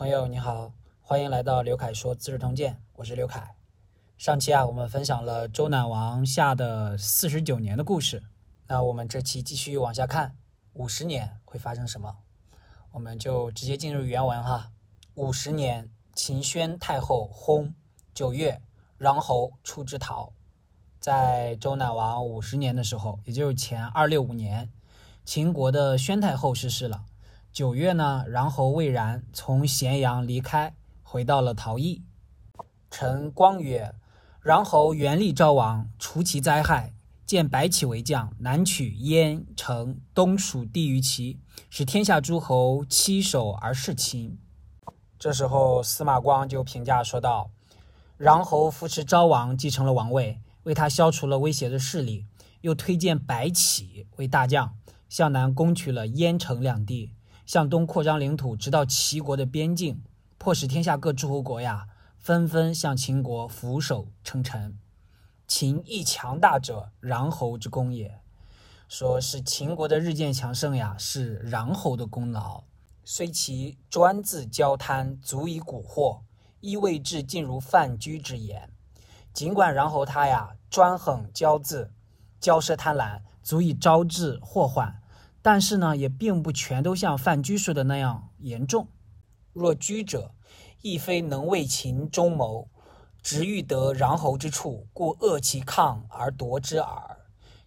朋友你好，欢迎来到刘凯说《资治通鉴》，我是刘凯。上期啊，我们分享了周赧王下的四十九年的故事。那我们这期继续往下看，五十年会发生什么？我们就直接进入原文哈。五十年，秦宣太后薨。九月，穰侯出之逃。在周赧王五十年的时候，也就是前二六五年，秦国的宣太后逝世了。九月呢，穰侯魏然从咸阳离开，回到了陶邑。臣光曰：“穰侯元立昭王，除其灾害，建白起为将，南取燕、城、东属地于齐，使天下诸侯欺守而事秦。”这时候，司马光就评价说道：“穰侯扶持昭王继承了王位，为他消除了威胁的势力，又推荐白起为大将，向南攻取了燕城两地。”向东扩张领土，直到齐国的边境，迫使天下各诸侯国呀纷纷向秦国俯首称臣。秦亦强大者，穰侯之功也。说是秦国的日渐强盛呀，是穰侯的功劳。虽其专自骄贪，足以蛊惑，亦未至尽如范雎之言。尽管穰侯他呀专横骄恣，骄奢贪婪，足以招致祸患。但是呢，也并不全都像范雎说的那样严重。若居者，亦非能为秦忠谋，直欲得穰侯之处，故扼其抗而夺之耳。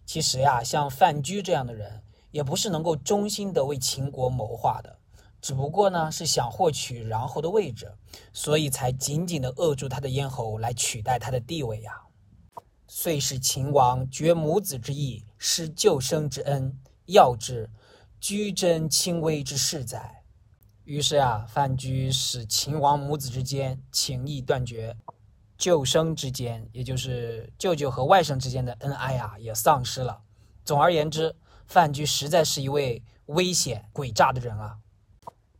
其实呀，像范雎这样的人，也不是能够忠心的为秦国谋划的，只不过呢，是想获取穰侯的位置，所以才紧紧的扼住他的咽喉，来取代他的地位呀。遂使秦王绝母子之义，失救生之恩。要之，居贞轻微之事哉。于是啊，范雎使秦王母子之间情谊断绝，舅甥之间，也就是舅舅和外甥之间的恩爱啊，也丧失了。总而言之，范雎实在是一位危险诡诈的人啊。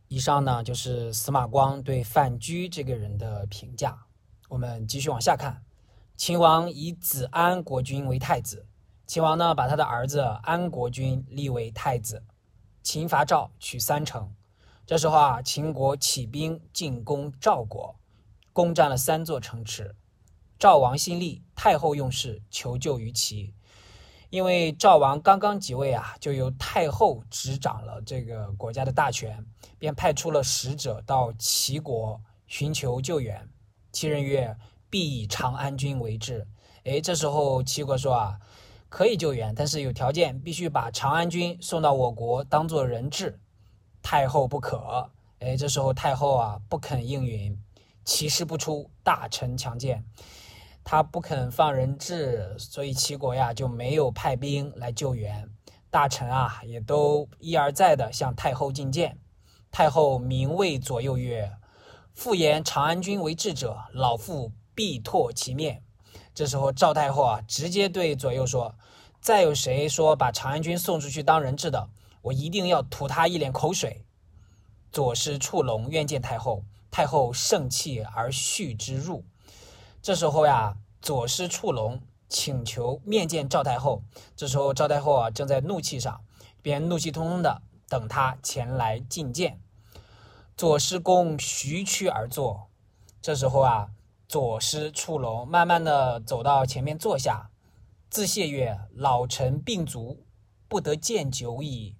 以上呢，就是司马光对范雎这个人的评价。我们继续往下看，秦王以子安国君为太子。秦王呢，把他的儿子安国君立为太子。秦伐赵，取三城。这时候啊，秦国起兵进攻赵国，攻占了三座城池。赵王新立，太后用事，求救于齐。因为赵王刚刚即位啊，就由太后执掌了这个国家的大权，便派出了使者到齐国寻求救援。齐人曰：“必以长安君为质。”哎，这时候齐国说啊。可以救援，但是有条件，必须把长安君送到我国当做人质。太后不可。哎，这时候太后啊不肯应允，齐师不出，大臣强谏，他不肯放人质，所以齐国呀就没有派兵来救援。大臣啊也都一而再的向太后进谏。太后明谓左右曰：“复言长安君为质者，老妇必唾其面。”这时候赵太后啊直接对左右说。再有谁说把长安君送出去当人质的，我一定要吐他一脸口水。左师触龙愿见太后，太后盛气而续之入。这时候呀，左师触龙请求面见赵太后。这时候赵太后啊正在怒气上，便怒气冲冲的等他前来觐见。左师公徐趋而坐。这时候啊，左师触龙慢慢的走到前面坐下。自谢曰：“老臣病足，不得见久矣。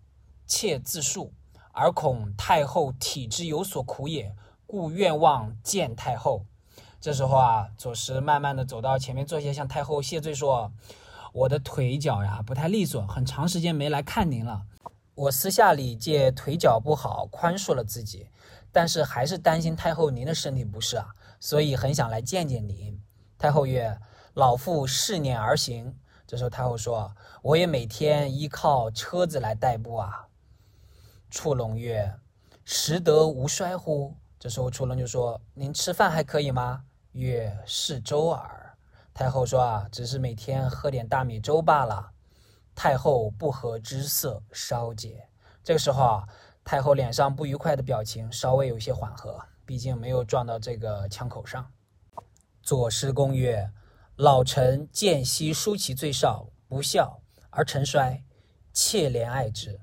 妾自述，而恐太后体质有所苦也，故愿望见太后。”这时候啊，左师慢慢的走到前面坐下，向太后谢罪说：“我的腿脚呀不太利索，很长时间没来看您了。我私下里借腿脚不好，宽恕了自己，但是还是担心太后您的身体不适啊，所以很想来见见您。”太后曰：“老妇试念而行。”这时候太后说：“我也每天依靠车子来代步啊。”触龙曰：“食得无衰乎？”这时候触龙就说：“您吃饭还可以吗？”曰：“是粥耳。”太后说：“啊，只是每天喝点大米粥罢了。”太后不和之色稍解。这个时候啊，太后脸上不愉快的表情稍微有些缓和，毕竟没有撞到这个枪口上。左师公曰。老臣见昔叔其最少，不孝而臣衰，妾怜爱之。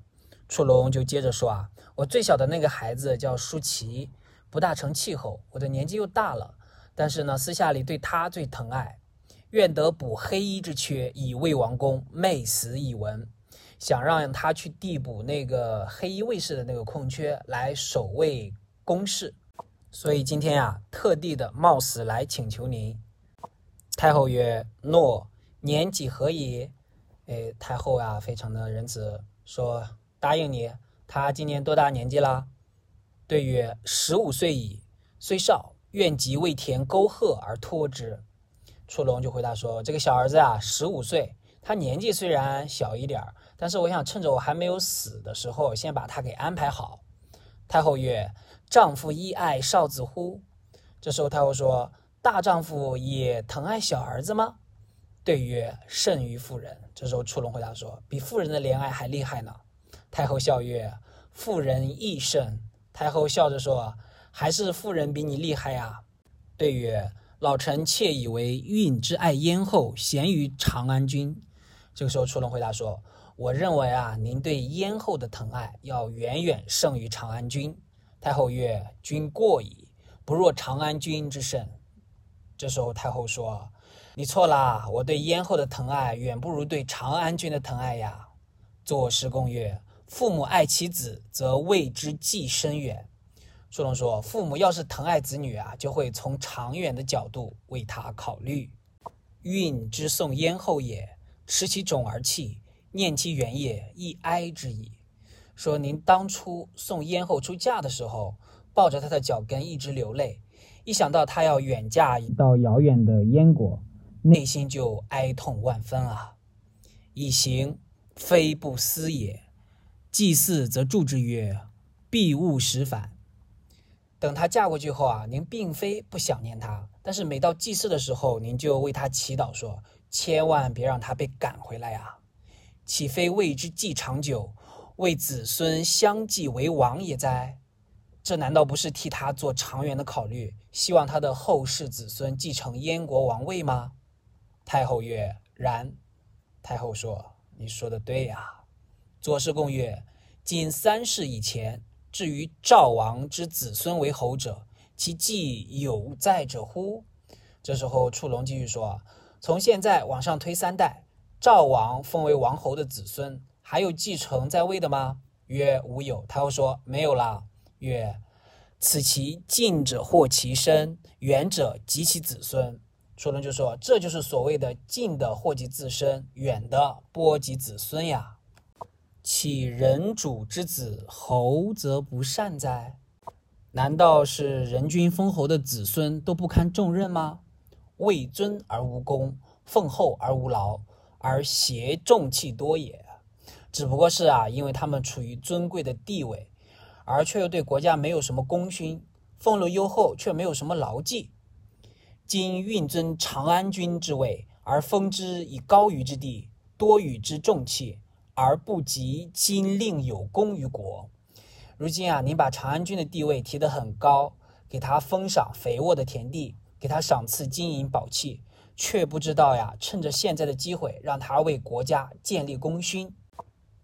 楚龙就接着说啊，我最小的那个孩子叫舒淇，不大成气候，我的年纪又大了，但是呢，私下里对他最疼爱，愿得补黑衣之缺，以卫王宫，昧死以闻。想让他去递补那个黑衣卫士的那个空缺，来守卫宫室。所以今天呀，特地的冒死来请求您。太后曰：“诺，年几何矣？”哎，太后啊，非常的仁慈，说答应你。他今年多大年纪啦？对曰：“十五岁矣，虽少，愿即为田沟壑而托之。”楚龙就回答说：“这个小儿子啊，十五岁，他年纪虽然小一点儿。”但是我想趁着我还没有死的时候，先把他给安排好。太后曰：“丈夫亦爱少子乎？”这时候太后说：“大丈夫也疼爱小儿子吗？”对曰：“甚于妇人。”这时候楚龙回答说：“比妇人的怜爱还厉害呢。”太后笑曰：“妇人亦甚。”太后笑着说：“还是妇人比你厉害呀。”对曰：“老臣妾以为运之爱燕后，贤于长安君。”这个时候楚龙回答说。我认为啊，您对燕后的疼爱要远远胜于长安君。太后曰：“君过矣，不若长安君之甚。”这时候太后说：“你错啦，我对燕后的疼爱远不如对长安君的疼爱呀。”左师公曰：“父母爱其子，则为之计深远。”苏龙说：“父母要是疼爱子女啊，就会从长远的角度为他考虑。运之送燕后也，持其种而泣。”念其原也，亦哀之矣。说您当初送燕后出嫁的时候，抱着她的脚跟一直流泪，一想到她要远嫁到遥远的燕国，内心就哀痛万分啊。以行非不思也。祭祀则祝之曰：“必勿使反。”等她嫁过去后啊，您并非不想念她，但是每到祭祀的时候，您就为她祈祷说：“千万别让她被赶回来啊。”岂非为之计长久，为子孙相继为王也哉？这难道不是替他做长远的考虑，希望他的后世子孙继承燕国王位吗？太后曰：“然。”太后说：“你说的对呀。”左氏公曰：“今三世以前，至于赵王之子孙为侯者，其继有在者乎？”这时候，触龙继续说：“从现在往上推三代。”赵王封为王侯的子孙，还有继承在位的吗？曰：无有。太后说：没有了。曰：此其近者祸其身，远者及其子孙。楚龙就说：这就是所谓的近的祸及自身，远的波及子孙呀。岂人主之子侯则不善哉？难道是人君封侯的子孙都不堪重任吗？位尊而无功，奉厚而无劳。而挟重气多也，只不过是啊，因为他们处于尊贵的地位，而却又对国家没有什么功勋，俸禄优厚，却没有什么劳绩。今运尊长安君之位，而封之以高于之地，多与之重器，而不及今令有功于国。如今啊，您把长安君的地位提得很高，给他封赏肥沃的田地，给他赏赐金银宝器。却不知道呀，趁着现在的机会，让他为国家建立功勋。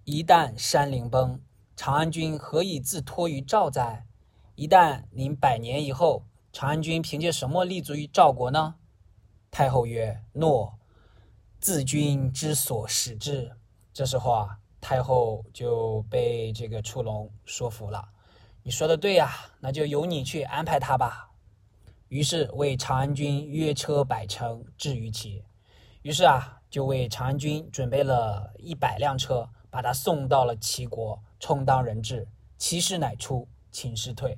一旦山陵崩，长安君何以自托于赵哉？一旦您百年以后，长安君凭借什么立足于赵国呢？太后曰：“诺，自君之所使之。”这时候啊，太后就被这个触龙说服了。你说的对呀，那就由你去安排他吧。于是为长安君约车百乘至于齐，于是啊，就为长安君准备了一百辆车，把他送到了齐国，充当人质。齐师乃出，秦师退。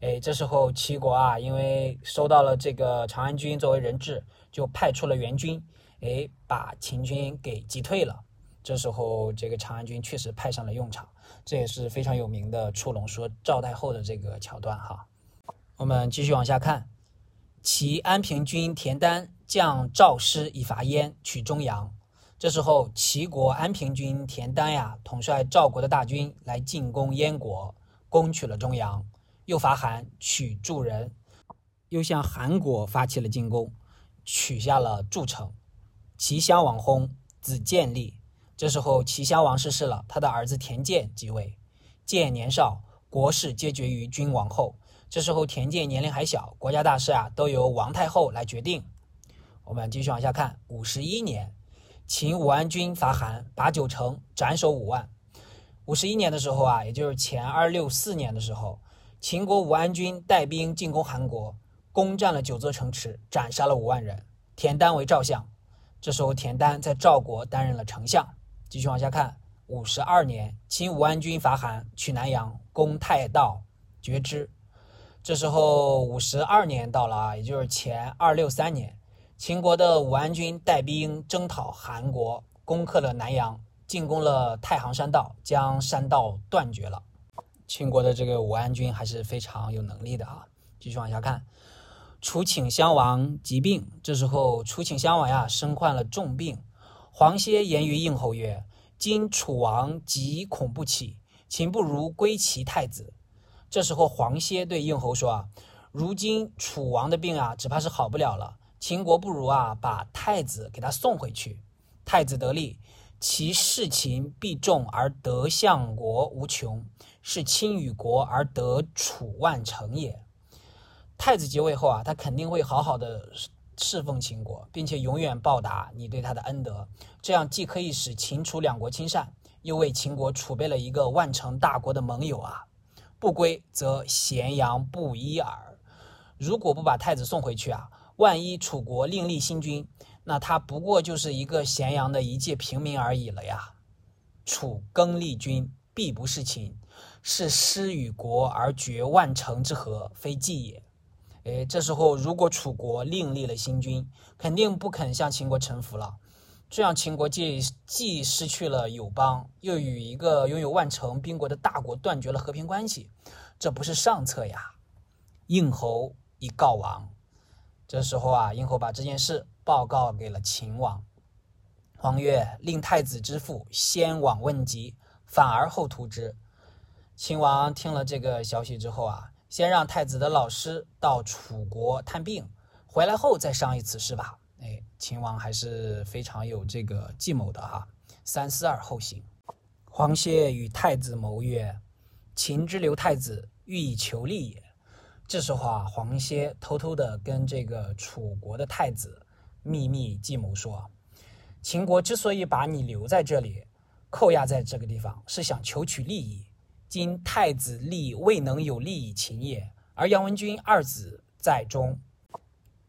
哎，这时候齐国啊，因为收到了这个长安君作为人质，就派出了援军，哎，把秦军给击退了。这时候这个长安君确实派上了用场，这也是非常有名的出龙说赵太后的这个桥段哈。我们继续往下看。齐安平君田丹将赵师以伐燕，取中阳。这时候，齐国安平君田丹呀，统帅赵国的大军来进攻燕国，攻取了中阳，又伐韩，取筑人，又向韩国发起了进攻，取下了筑城。齐襄王薨，子建立。这时候，齐襄王逝世了，他的儿子田建即位。建年少，国事皆决于君王后。这时候田建年龄还小，国家大事啊都由王太后来决定。我们继续往下看，五十一年，秦武安军伐韩，拔九城，斩首五万。五十一年的时候啊，也就是前二六四年的时候，秦国武安军带兵进攻韩国，攻占了九座城池，斩杀了五万人。田丹为赵相，这时候田丹在赵国担任了丞相。继续往下看，五十二年，秦武安军伐韩，取南阳，攻太道，绝之。这时候五十二年到了啊，也就是前二六三年。秦国的武安军带兵征讨韩国，攻克了南阳，进攻了太行山道，将山道断绝了。秦国的这个武安军还是非常有能力的啊！继续往下看，楚顷襄王疾病，这时候楚顷襄王呀身患了重病。黄歇言于应侯曰：“今楚王疾恐不起，秦不如归其太子。”这时候黄歇对应侯说：“啊，如今楚王的病啊，只怕是好不了了。”秦国不如啊，把太子给他送回去。太子得利，其事秦必重而得相国无穷，是亲与国而得楚万城也。太子即位后啊，他肯定会好好的侍奉秦国，并且永远报答你对他的恩德。这样既可以使秦楚两国亲善，又为秦国储备了一个万城大国的盟友啊。不归则咸阳不一耳。如果不把太子送回去啊？万一楚国另立新君，那他不过就是一个咸阳的一介平民而已了呀。楚更立君，必不是秦，是失与国而绝万城之和，非计也。哎，这时候如果楚国另立了新君，肯定不肯向秦国臣服了。这样秦国既既失去了友邦，又与一个拥有万城兵国的大国断绝了和平关系，这不是上策呀。应侯已告王。这时候啊，殷侯把这件事报告给了秦王。王曰：“令太子之父先往问疾，反而后图之。”秦王听了这个消息之后啊，先让太子的老师到楚国探病，回来后再商议此事吧。哎，秦王还是非常有这个计谋的哈，三思而后行。黄歇与太子谋曰：“秦之留太子，欲以求利也。”这时候啊，黄歇偷偷的跟这个楚国的太子秘密计谋说：“秦国之所以把你留在这里，扣押在这个地方，是想求取利益。今太子立未能有利益秦也，而杨文君二子在中，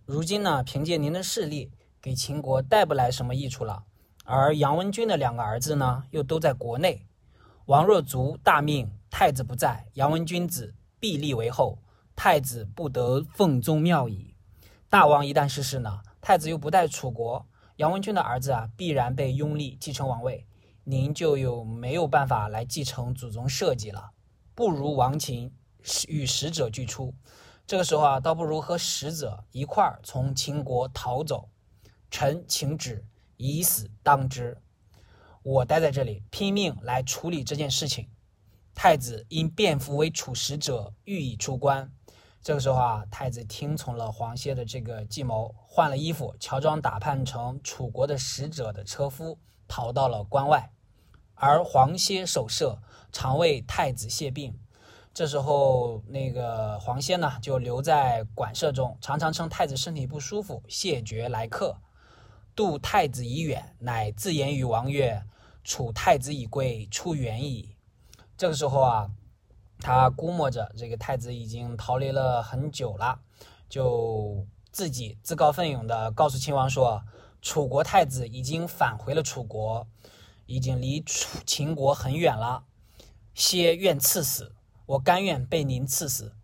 如今呢，凭借您的势力，给秦国带不来什么益处了。而杨文君的两个儿子呢，又都在国内。王若卒大命，太子不在，杨文君子必立为后。”太子不得奉宗庙矣。大王一旦逝世呢，太子又不在楚国，杨文君的儿子啊，必然被拥立继承王位，您就有没有办法来继承祖宗社稷了？不如亡秦，与使者俱出。这个时候啊，倒不如和使者一块儿从秦国逃走。臣请旨，以死当之。我待在这里，拼命来处理这件事情。太子因便服为楚使者，欲以出关。这个时候啊，太子听从了黄歇的这个计谋，换了衣服，乔装打扮成楚国的使者的车夫，逃到了关外。而黄歇守舍，常为太子谢病。这时候，那个黄歇呢，就留在馆舍中，常常趁太子身体不舒服，谢绝来客。度太子已远，乃自言于王曰：“楚太子已归，出远矣。”这个时候啊。他估摸着这个太子已经逃离了很久了，就自己自告奋勇地告诉秦王说：“楚国太子已经返回了楚国，已经离楚秦国很远了。歇愿赐死，我甘愿被您赐死。”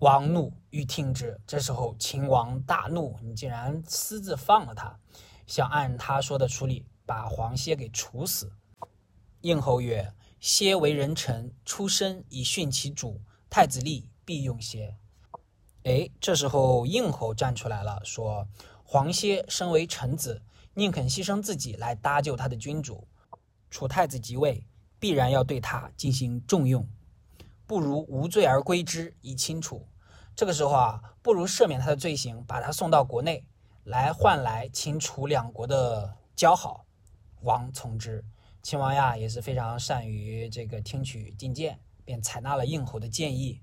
王怒，欲听之。这时候秦王大怒：“你竟然私自放了他，想按他说的处理，把黄歇给处死。”应侯曰。蝎为人臣，出身以殉其主。太子立，必用蝎。哎，这时候应侯站出来了，说：“黄歇身为臣子，宁肯牺牲自己来搭救他的君主。楚太子即位，必然要对他进行重用，不如无罪而归之，以清楚。这个时候啊，不如赦免他的罪行，把他送到国内，来换来秦楚两国的交好。王从之。”秦王呀也是非常善于这个听取进谏，便采纳了应侯的建议。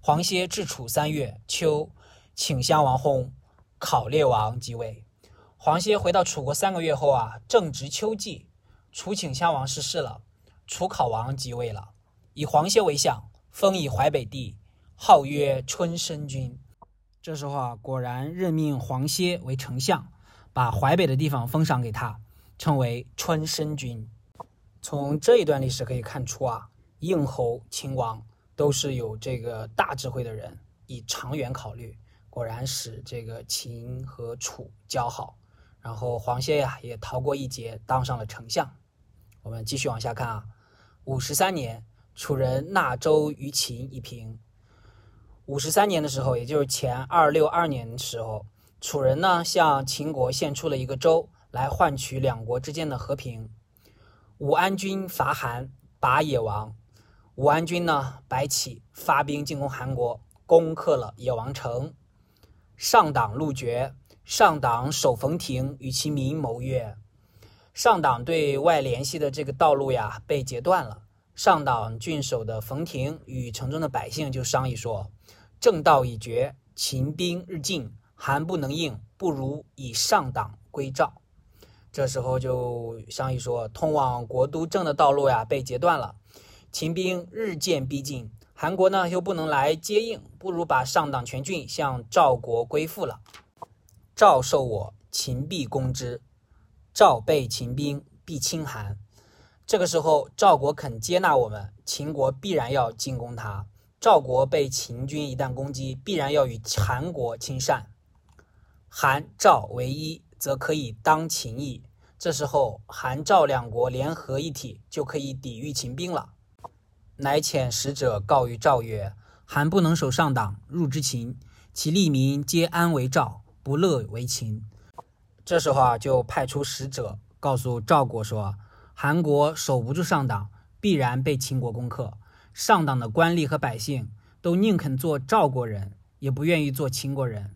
黄歇至楚三月，秋，请襄王薨，考烈王即位。黄歇回到楚国三个月后啊，正值秋季，楚顷襄王逝世了，楚考王即位了，以黄歇为相，封以淮北地，号曰春申君。这时候啊，果然任命黄歇为丞相，把淮北的地方封赏给他，称为春申君。从这一段历史可以看出啊，应侯、秦王都是有这个大智慧的人，以长远考虑，果然使这个秦和楚交好。然后黄歇呀也逃过一劫，当上了丞相。我们继续往下看啊。五十三年，楚人纳州于秦一平。五十三年的时候，也就是前二六二年的时候，楚人呢向秦国献出了一个州，来换取两国之间的和平。武安君伐韩，拔野王。武安君呢白起发兵进攻韩国，攻克了野王城。上党陆绝。上党守冯亭，与其民谋曰：“上党对外联系的这个道路呀，被截断了。上党郡守的冯亭与城中的百姓就商议说：‘正道已绝，秦兵日进，韩不能应，不如以上党归赵。’这时候就商议说，通往国都郑的道路呀被截断了，秦兵日渐逼近，韩国呢又不能来接应，不如把上党全郡向赵国归附了。”赵受我，秦必攻之；赵被秦兵，必侵韩。这个时候，赵国肯接纳我们，秦国必然要进攻他。赵国被秦军一旦攻击，必然要与韩国亲善。韩赵为一，则可以当秦矣。这时候，韩赵两国联合一体，就可以抵御秦兵了。乃遣使者告于赵曰：“韩不能守上党，入之秦，其利民皆安为赵。”不乐为秦，这时候啊，就派出使者告诉赵国说：“韩国守不住上党，必然被秦国攻克。上党的官吏和百姓都宁肯做赵国人，也不愿意做秦国人。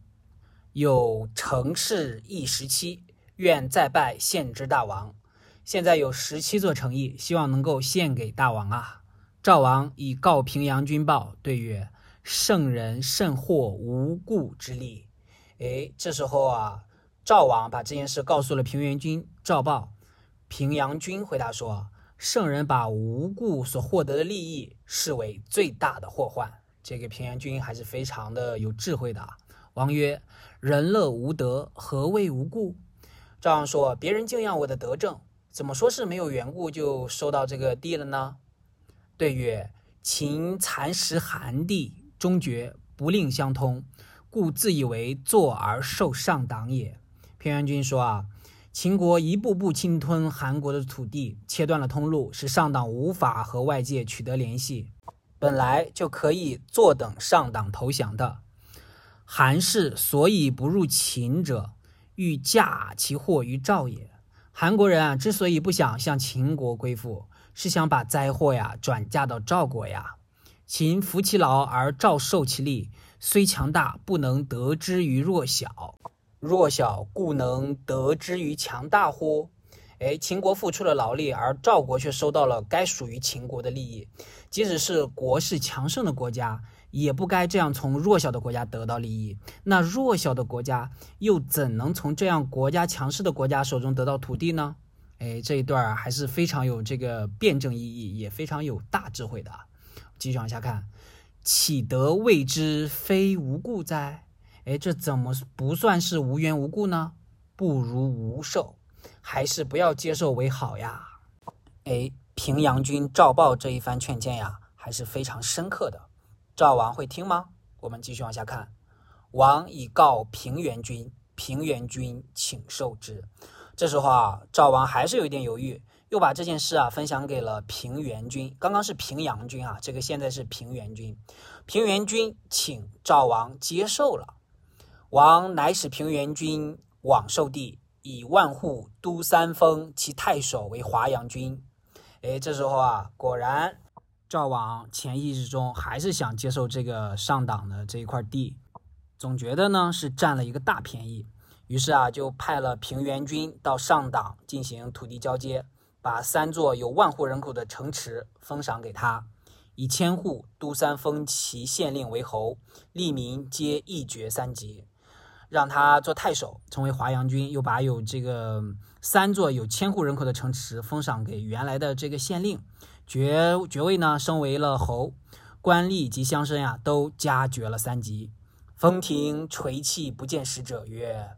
有城市邑十七，愿再拜献之大王。现在有十七座城邑，希望能够献给大王啊。”赵王以告平阳君报，对曰：“圣人甚获无故之利。”哎，这时候啊，赵王把这件事告诉了平原君赵豹。平阳君回答说：“圣人把无故所获得的利益视为最大的祸患。”这个平阳君还是非常的有智慧的。王曰：“人乐无德，何谓无故？”赵王说：“别人敬仰我的德政，怎么说是没有缘故就收到这个地了呢？”对曰：“秦蚕食韩地，终绝不令相通。”故自以为坐而受上党也。平原君说啊，秦国一步步侵吞韩国的土地，切断了通路，使上党无法和外界取得联系。本来就可以坐等上党投降的。韩氏所以不入秦者，欲嫁其祸于赵也。韩国人啊，之所以不想向秦国归附，是想把灾祸呀转嫁到赵国呀。秦服其劳而赵受其利。虽强大，不能得之于弱小；弱小，故能得之于强大乎？哎，秦国付出了劳力，而赵国却收到了该属于秦国的利益。即使是国势强盛的国家，也不该这样从弱小的国家得到利益。那弱小的国家又怎能从这样国家强势的国家手中得到土地呢？哎，这一段，还是非常有这个辩证意义，也非常有大智慧的。继续往下看。岂得谓之非无故哉？哎，这怎么不算是无缘无故呢？不如无受，还是不要接受为好呀。哎，平阳君赵豹这一番劝谏呀，还是非常深刻的。赵王会听吗？我们继续往下看。王以告平原君，平原君请受之。这时候啊，赵王还是有一点犹豫。又把这件事啊分享给了平原君，刚刚是平阳君啊，这个现在是平原君。平原君请赵王接受了，王乃使平原君往受地，以万户都三封其太守为华阳君。哎，这时候啊，果然赵王潜意识中还是想接受这个上党的这一块地，总觉得呢是占了一个大便宜，于是啊就派了平原君到上党进行土地交接。把三座有万户人口的城池封赏给他，以千户、都三封其县令为侯，吏民皆一爵三级，让他做太守，成为华阳君。又把有这个三座有千户人口的城池封赏给原来的这个县令，爵爵位呢升为了侯，官吏及乡绅呀都加爵了三级。封庭垂泣不见使者，曰：“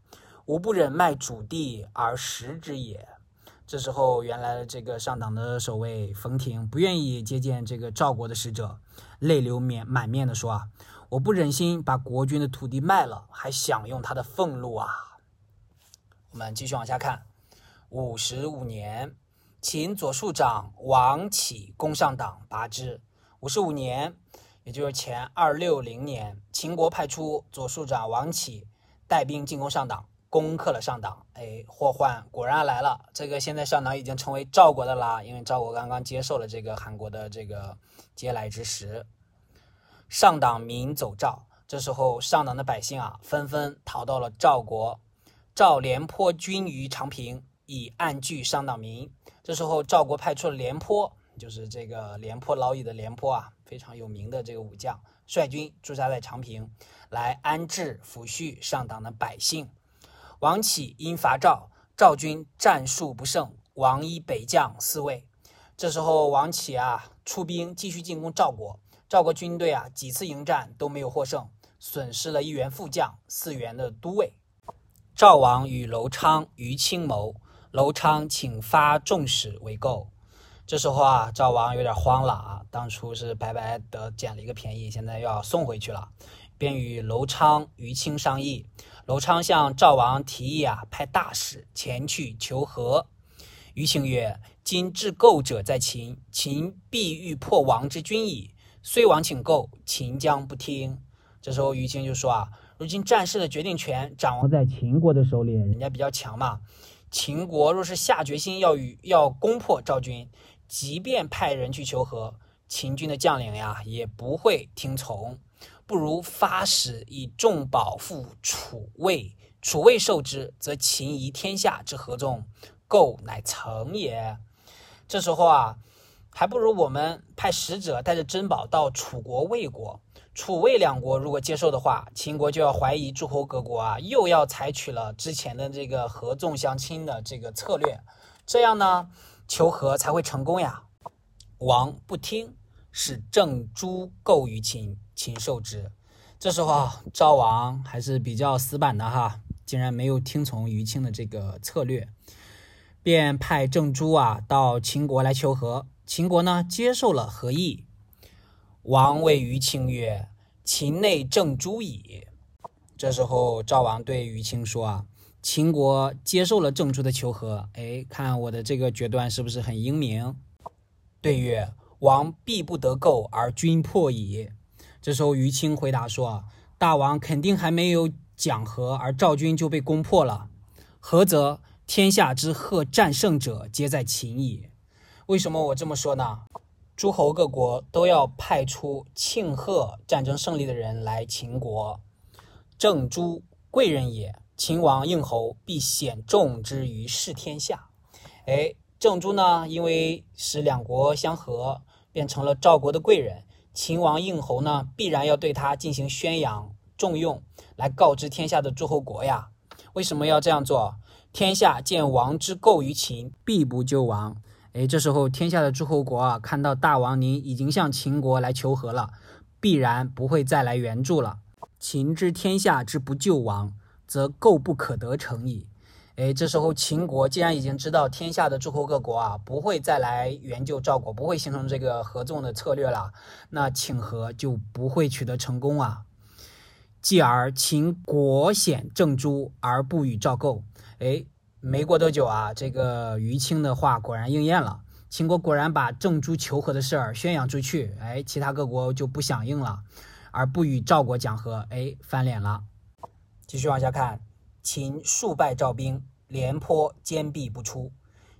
吾不忍卖主地而食之也。”这时候，原来的这个上党的守卫冯亭不愿意接见这个赵国的使者，泪流面满面的说：“啊，我不忍心把国君的土地卖了，还享用他的俸禄啊！”我们继续往下看。五十五年，秦左庶长王启攻上党，拔之。五十五年，也就是前二六零年，秦国派出左庶长王启带兵进攻上党。攻克了上党，哎，祸患果然来了。这个现在上党已经成为赵国的啦，因为赵国刚刚接受了这个韩国的这个接来之时。上党民走赵，这时候上党的百姓啊，纷纷逃到了赵国。赵廉颇军于长平，以暗拒上党民。这时候赵国派出了廉颇，就是这个廉颇老矣的廉颇啊，非常有名的这个武将，率军驻扎在长平，来安置抚恤上党的百姓。王启因伐赵，赵军战数不胜，王以北将四位。这时候，王启啊出兵继续进攻赵国。赵国军队啊几次迎战都没有获胜，损失了一员副将、四员的都尉。赵王与楼昌、于青谋，楼昌请发众使为购。这时候啊，赵王有点慌了啊，当初是白白的捡了一个便宜，现在又要送回去了，便与楼昌、于青商议。楼昌向赵王提议啊，派大使前去求和。于青曰：“今至购者在秦，秦必欲破王之君矣。虽王请购，秦将不听。”这时候于青就说啊：“如今战事的决定权掌握在秦国的手里，人家比较强嘛。秦国若是下决心要与要攻破赵军，即便派人去求和，秦军的将领呀也不会听从。”不如发使以重宝付楚魏，楚魏受之，则秦夷天下之合纵，构乃成也。这时候啊，还不如我们派使者带着珍宝到楚国、魏国。楚魏两国如果接受的话，秦国就要怀疑诸侯各国啊，又要采取了之前的这个合纵相亲的这个策略，这样呢，求和才会成功呀。王不听，使郑朱构于秦。禽受之，这时候啊，赵王还是比较死板的哈，竟然没有听从于青的这个策略，便派郑朱啊到秦国来求和。秦国呢接受了和议。王谓于青曰：“秦内郑朱矣。”这时候赵王对于青说啊：“秦国接受了郑朱的求和，哎，看我的这个决断是不是很英明？”对曰：“王必不得购而君破矣。”这时候，于青回答说：“大王肯定还没有讲和，而赵军就被攻破了。何则？天下之贺战胜者，皆在秦矣。为什么我这么说呢？诸侯各国都要派出庆贺战争胜利的人来秦国。郑朱贵人也，秦王应侯必显重之于世天下。哎，郑朱呢，因为使两国相和，变成了赵国的贵人。”秦王应侯呢，必然要对他进行宣扬重用，来告知天下的诸侯国呀。为什么要这样做？天下见王之构于秦，必不救王。哎，这时候天下的诸侯国啊，看到大王您已经向秦国来求和了，必然不会再来援助了。秦之天下之不救王，则构不可得成矣。哎，这时候秦国既然已经知道天下的诸侯各国啊不会再来援救赵国，不会形成这个合纵的策略了，那请和就不会取得成功啊。继而秦国显郑诸而不与赵构。哎，没过多久啊，这个于青的话果然应验了，秦国果然把郑朱求和的事儿宣扬出去，哎，其他各国就不响应了，而不与赵国讲和，哎，翻脸了。继续往下看。秦数败赵兵，廉颇坚壁不出。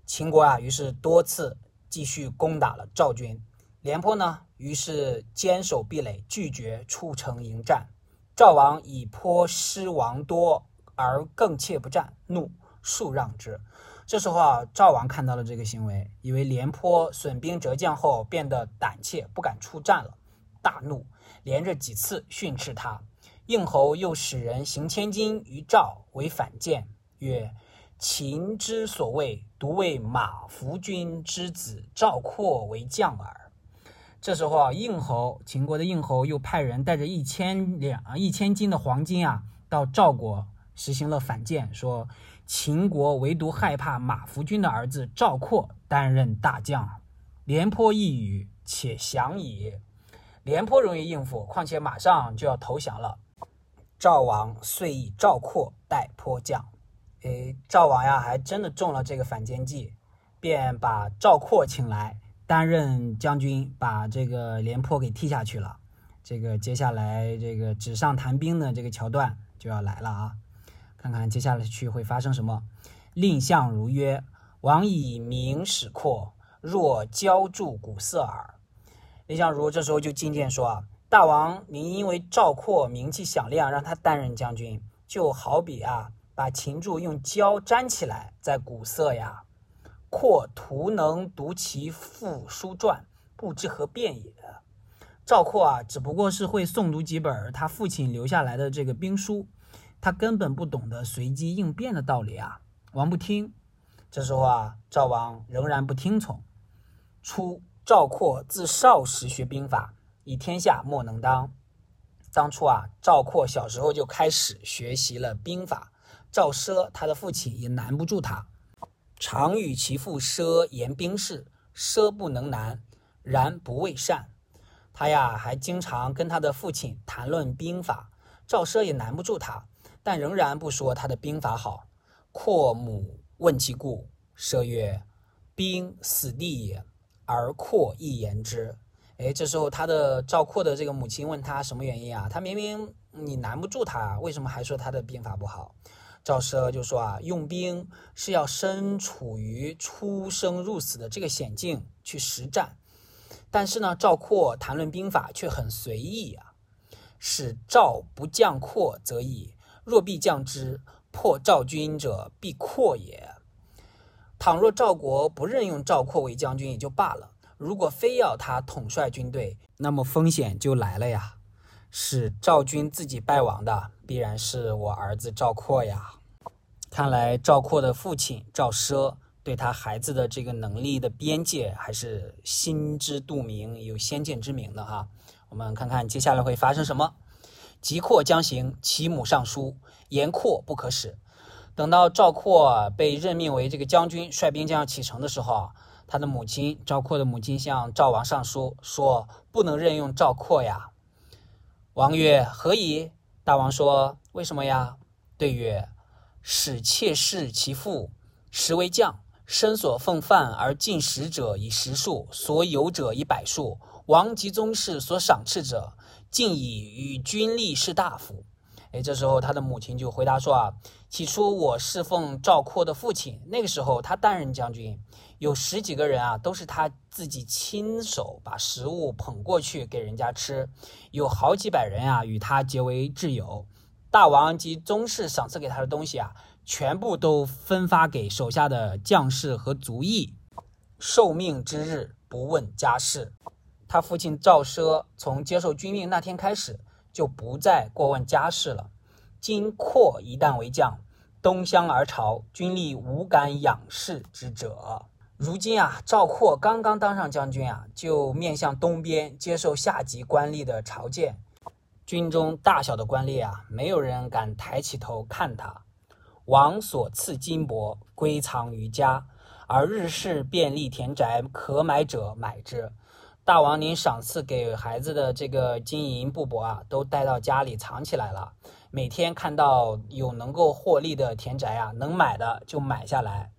秦国啊，于是多次继续攻打了赵军。廉颇呢，于是坚守壁垒，拒绝出城迎战。赵王以颇失亡多而更怯不战，怒，数让之。这时候啊，赵王看到了这个行为，以为廉颇损兵折将后变得胆怯，不敢出战了，大怒，连着几次训斥他。应侯又使人行千金于赵为反间，曰：“秦之所谓，独为马服君之子赵括为将耳。”这时候啊，应侯秦国的应侯又派人带着一千两一千斤的黄金啊，到赵国实行了反间，说秦国唯独害怕马服君的儿子赵括担任大将。廉颇一语，且降矣。廉颇容易应付，况且马上就要投降了。赵王遂以赵括代颇将。诶，赵王呀，还真的中了这个反间计，便把赵括请来担任将军，把这个廉颇给踢下去了。这个接下来这个纸上谈兵的这个桥段就要来了啊！看看接下来去会发生什么。蔺相如曰：“王以名使括，若交助古色耳。”蔺相如这时候就进谏说啊。大王，您因为赵括名气响亮，让他担任将军，就好比啊，把秦柱用胶粘起来，在鼓瑟呀。括徒能读其父书传，不知何变也。赵括啊，只不过是会诵读几本他父亲留下来的这个兵书，他根本不懂得随机应变的道理啊。王不听，这时候啊，赵王仍然不听从。初，赵括自少时学兵法。以天下莫能当。当初啊，赵括小时候就开始学习了兵法。赵奢他的父亲也难不住他，常与其父奢言兵事，奢不能难，然不畏善。他呀，还经常跟他的父亲谈论兵法。赵奢也难不住他，但仍然不说他的兵法好。括母问其故，奢曰：“兵死地也，而括亦言之。”哎，这时候他的赵括的这个母亲问他什么原因啊？他明明你难不住他，为什么还说他的兵法不好？赵奢就说啊，用兵是要身处于出生入死的这个险境去实战，但是呢，赵括谈论兵法却很随意啊。使赵不将括则已，若必将之，破赵军者必括也。倘若赵国不任用赵括为将军也就罢了。如果非要他统帅军队，那么风险就来了呀！使赵军自己败亡的，必然是我儿子赵括呀。看来赵括的父亲赵奢对他孩子的这个能力的边界还是心知肚明、有先见之明的哈。我们看看接下来会发生什么。急括将行，其母上书言括不可使。等到赵括被任命为这个将军，率兵将要启程的时候啊。他的母亲赵括的母亲向赵王上书说：“不能任用赵括呀。”王曰：“何以？”大王说：“为什么呀？”对曰：“使妾视其父，实为将，身所奉饭而进食者以十数，所有者以百数。王及宗室所赏赐者，竟以与君立士大夫。”哎，这时候他的母亲就回答说：“啊，起初我侍奉赵括的父亲，那个时候他担任将军。”有十几个人啊，都是他自己亲手把食物捧过去给人家吃，有好几百人啊与他结为挚友。大王及宗室赏赐给他的东西啊，全部都分发给手下的将士和族役。受命之日不问家事。他父亲赵奢从接受军令那天开始，就不再过问家事了。今括一旦为将，东乡而朝，军力无敢仰视之者。如今啊，赵括刚刚当上将军啊，就面向东边接受下级官吏的朝见。军中大小的官吏啊，没有人敢抬起头看他。王所赐金帛归藏于家，而日事便利田宅，可买者买之。大王您赏赐给孩子的这个金银布帛啊，都带到家里藏起来了。每天看到有能够获利的田宅啊，能买的就买下来。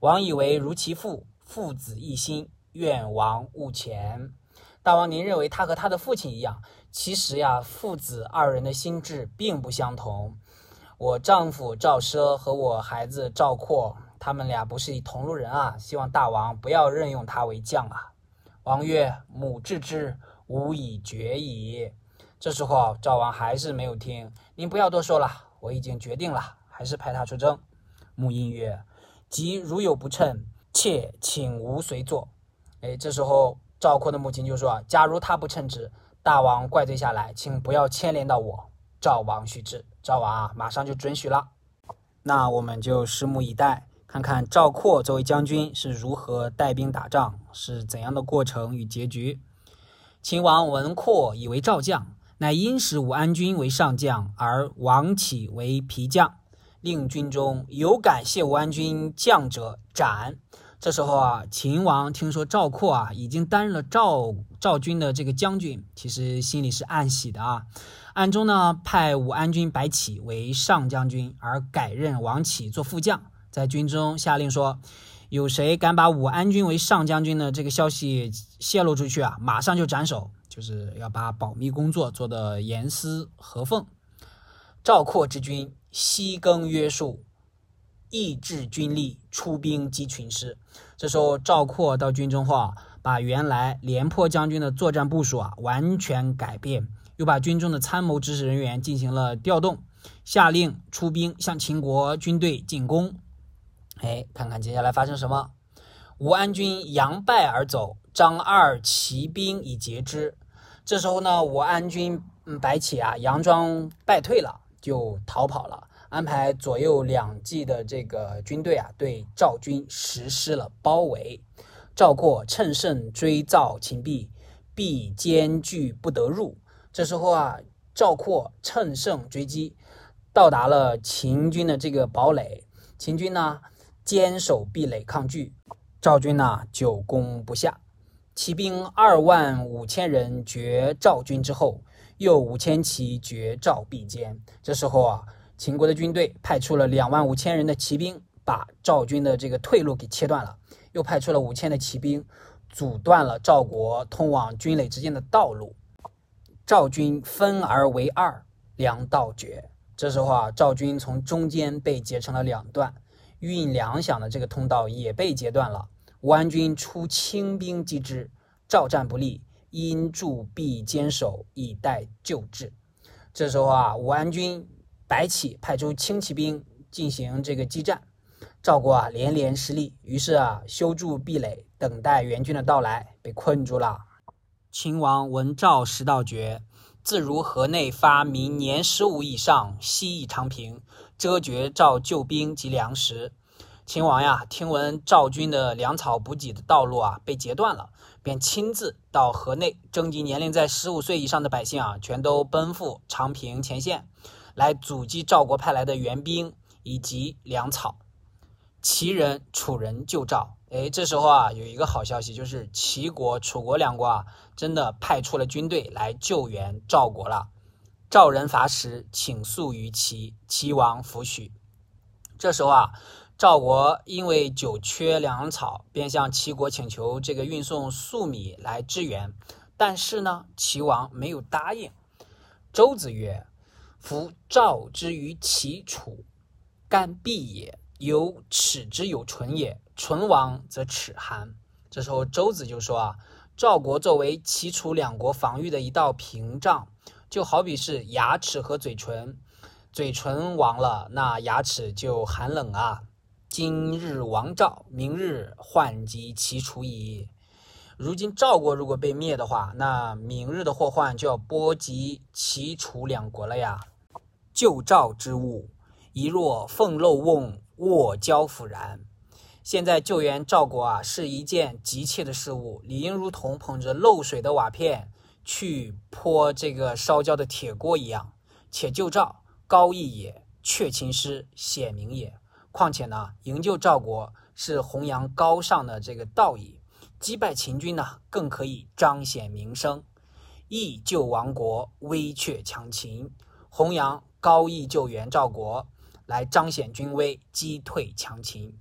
王以为如其父。父子一心，愿王勿前。大王，您认为他和他的父亲一样？其实呀，父子二人的心智并不相同。我丈夫赵奢和我孩子赵括，他们俩不是同路人啊！希望大王不要任用他为将啊！王曰：“母治之，吾已决矣。”这时候赵王还是没有听。您不要多说了，我已经决定了，还是派他出征。穆英曰。即如有不称，妾请无随坐。哎，这时候赵括的母亲就说：“假如他不称职，大王怪罪下来，请不要牵连到我。”赵王许之，赵王啊，马上就准许了。那我们就拭目以待，看看赵括作为将军是如何带兵打仗，是怎样的过程与结局。秦王闻括以为赵将，乃因使武安君为上将，而王启为皮将，令军中有敢谢武安君将者斩。这时候啊，秦王听说赵括啊已经担任了赵赵军的这个将军，其实心里是暗喜的啊。暗中呢，派武安君白起为上将军，而改任王启做副将，在军中下令说。有谁敢把武安君为上将军的这个消息泄露出去啊？马上就斩首，就是要把保密工作做得严丝合缝。赵括之军西更约束，抑制军力，出兵击群师。这时候赵括到军中后啊，把原来廉颇将军的作战部署啊完全改变，又把军中的参谋指使人员进行了调动，下令出兵向秦国军队进攻。哎，看看接下来发生什么。武安君佯败而走，张二骑兵以截之。这时候呢，武安君嗯白起啊，佯装败退了，就逃跑了。安排左右两骑的这个军队啊，对赵军实施了包围。赵括趁胜追造秦壁，壁艰巨不得入。这时候啊，赵括趁胜追击，到达了秦军的这个堡垒。秦军呢？坚守壁垒抗拒，赵军呢久攻不下，骑兵二万五千人绝赵军之后，又五千骑绝赵壁间。这时候啊，秦国的军队派出了两万五千人的骑兵，把赵军的这个退路给切断了；又派出了五千的骑兵，阻断了赵国通往军垒之间的道路。赵军分而为二，粮道绝。这时候啊，赵军从中间被截成了两段。运粮饷的这个通道也被截断了。武安军出轻兵击之，赵战不利，因驻壁坚守以待救治。这时候啊，武安军白起派出轻骑兵进行这个激战，赵国啊连连失利，于是啊修筑壁垒，等待援军的到来，被困住了。秦王闻赵食道绝。自如河内发民年十五以上，西邑长平，遮绝赵救兵及粮食。秦王呀，听闻赵军的粮草补给的道路啊被截断了，便亲自到河内征集年龄在十五岁以上的百姓啊，全都奔赴长平前线，来阻击赵国派来的援兵以及粮草。齐人、楚人救赵。哎，这时候啊，有一个好消息，就是齐国、楚国两国啊，真的派出了军队来救援赵国了。赵人伐时，请诉于齐，齐王弗许。这时候啊，赵国因为久缺粮草，便向齐国请求这个运送粟米来支援。但是呢，齐王没有答应。周子曰：“夫赵之于齐楚，干必也。”有耻之有唇也，唇亡则齿寒。这时候周子就说啊，赵国作为齐楚两国防御的一道屏障，就好比是牙齿和嘴唇，嘴唇亡了，那牙齿就寒冷啊。今日亡赵，明日患及齐楚矣。如今赵国如果被灭的话，那明日的祸患就要波及齐楚两国了呀。救赵之物，一若凤漏瓮。握交辅然。现在救援赵国啊，是一件急切的事物，理应如同捧着漏水的瓦片去泼这个烧焦的铁锅一样。且救赵高义也，却秦师显明也。况且呢，营救赵国是弘扬高尚的这个道义，击败秦军呢，更可以彰显名声。义救亡国，威却强秦，弘扬高义救援赵国。来彰显军威，击退强秦，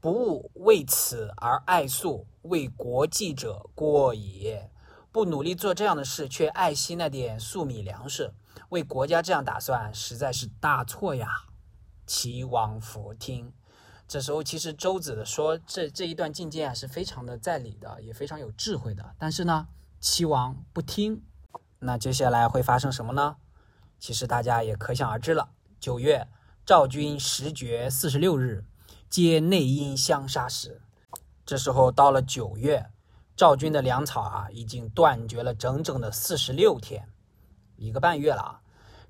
不务为此而爱粟，为国计者过也。不努力做这样的事，却爱惜那点粟米粮食，为国家这样打算，实在是大错呀！齐王弗听。这时候，其实周子的说这这一段进谏啊，是非常的在理的，也非常有智慧的。但是呢，齐王不听。那接下来会发生什么呢？其实大家也可想而知了。九月。赵军时绝四十六日，皆内因相杀时。这时候到了九月，赵军的粮草啊已经断绝了整整的四十六天，一个半月了啊！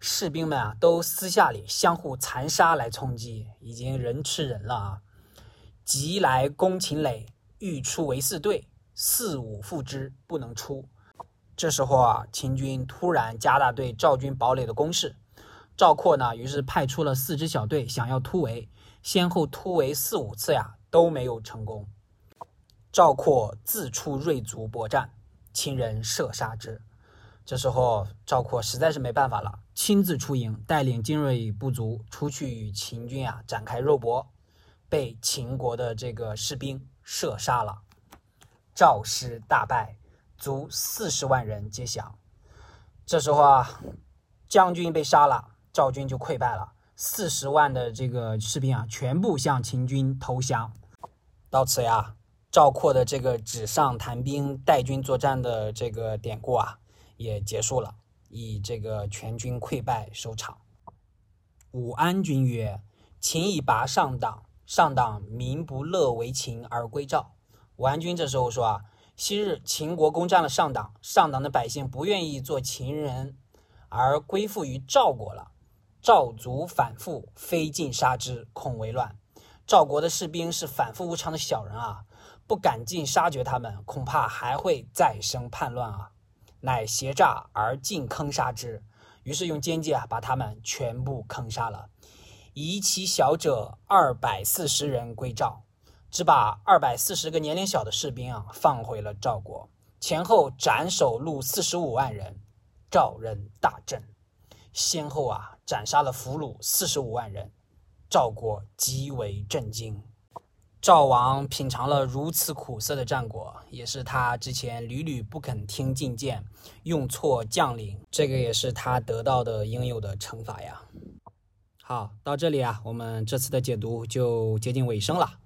士兵们啊都私下里相互残杀来充饥，已经人吃人了啊！急来攻秦垒，欲出为四队，四五复之，不能出。这时候啊，秦军突然加大对赵军堡垒的攻势。赵括呢，于是派出了四支小队，想要突围，先后突围四五次呀，都没有成功。赵括自出锐卒搏战，秦人射杀之。这时候赵括实在是没办法了，亲自出营，带领精锐部族出去与秦军啊展开肉搏，被秦国的这个士兵射杀了。赵师大败。卒四十万人皆降。这时候啊，将军被杀了，赵军就溃败了。四十万的这个士兵啊，全部向秦军投降。到此呀，赵括的这个纸上谈兵、带军作战的这个典故啊，也结束了，以这个全军溃败收场。武安君曰：“秦以拔上党，上党民不乐为秦而归赵。”武安君这时候说啊。昔日秦国攻占了上党，上党的百姓不愿意做秦人，而归附于赵国了。赵族反复，非尽杀之，恐为乱。赵国的士兵是反复无常的小人啊，不赶尽杀绝他们，恐怕还会再生叛乱啊。乃挟诈而尽坑杀之，于是用奸计啊，把他们全部坑杀了，遗其小者二百四十人归赵。只把二百四十个年龄小的士兵啊放回了赵国，前后斩首戮四十五万人，赵人大震，先后啊斩杀了俘虏四十五万人，赵国极为震惊。赵王品尝了如此苦涩的战果，也是他之前屡屡不肯听进谏，用错将领，这个也是他得到的应有的惩罚呀。好，到这里啊，我们这次的解读就接近尾声了。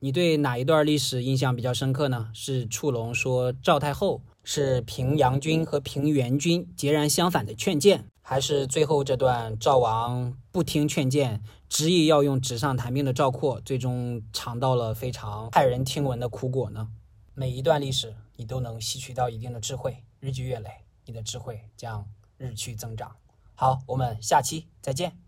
你对哪一段历史印象比较深刻呢？是触龙说赵太后是平阳君和平原君截然相反的劝谏，还是最后这段赵王不听劝谏，执意要用纸上谈兵的赵括，最终尝到了非常骇人听闻的苦果呢？每一段历史你都能吸取到一定的智慧，日积月累，你的智慧将日趋增长。好，我们下期再见。